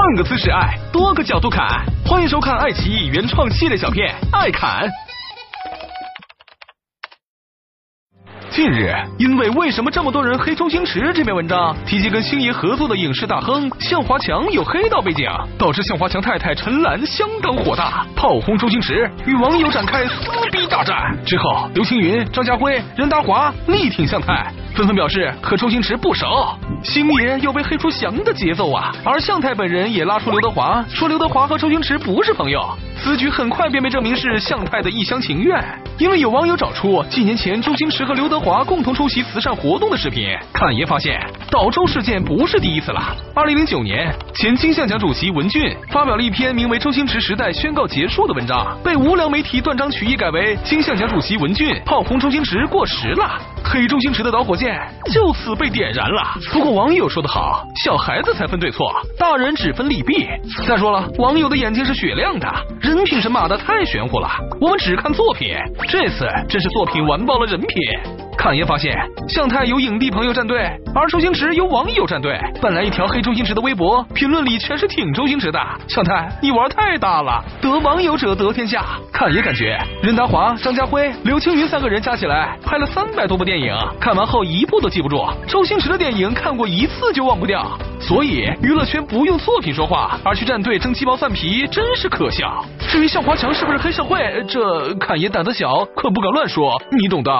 换个姿势爱，多个角度看。欢迎收看爱奇艺原创系列小片《爱侃》。近日，因为为什么这么多人黑周星驰这篇文章提及跟星爷合作的影视大亨向华强有黑道背景，导致向华强太太陈岚相当火大，炮轰周星驰，与网友展开撕逼大战。之后，刘青云、张家辉、任达华力挺向太。纷纷表示和周星驰不熟，星爷要被黑出翔的节奏啊！而向太本人也拉出刘德华，说刘德华和周星驰不是朋友。此举很快便被证明是向太的一厢情愿，因为有网友找出几年前周星驰和刘德华共同出席慈善活动的视频，侃爷发现倒周事件不是第一次了。二零零九年，前金像奖主席文俊发表了一篇名为《周星驰时代宣告结束》的文章，被无良媒体断章取义改为金像奖主席文俊炮轰周星驰过时了。黑周星驰的导火线就此被点燃了。不过网友说的好，小孩子才分对错，大人只分利弊。再说了，网友的眼睛是雪亮的，人品神马的太玄乎了。我们只看作品，这次真是作品完爆了人品。侃爷发现，向太有影帝朋友战队，而周星驰有网友战队。本来一条黑周星驰的微博，评论里全是挺周星驰的。向太，你玩太大了，得网友者得天下。侃爷感觉，任达华、张家辉、刘青云三个人加起来拍了三百多部电影，看完后一部都记不住。周星驰的电影看过一次就忘不掉，所以娱乐圈不用作品说话，而去战队争鸡毛蒜皮，真是可笑。至于向华强是不是黑社会，这侃爷胆子小，可不敢乱说，你懂的。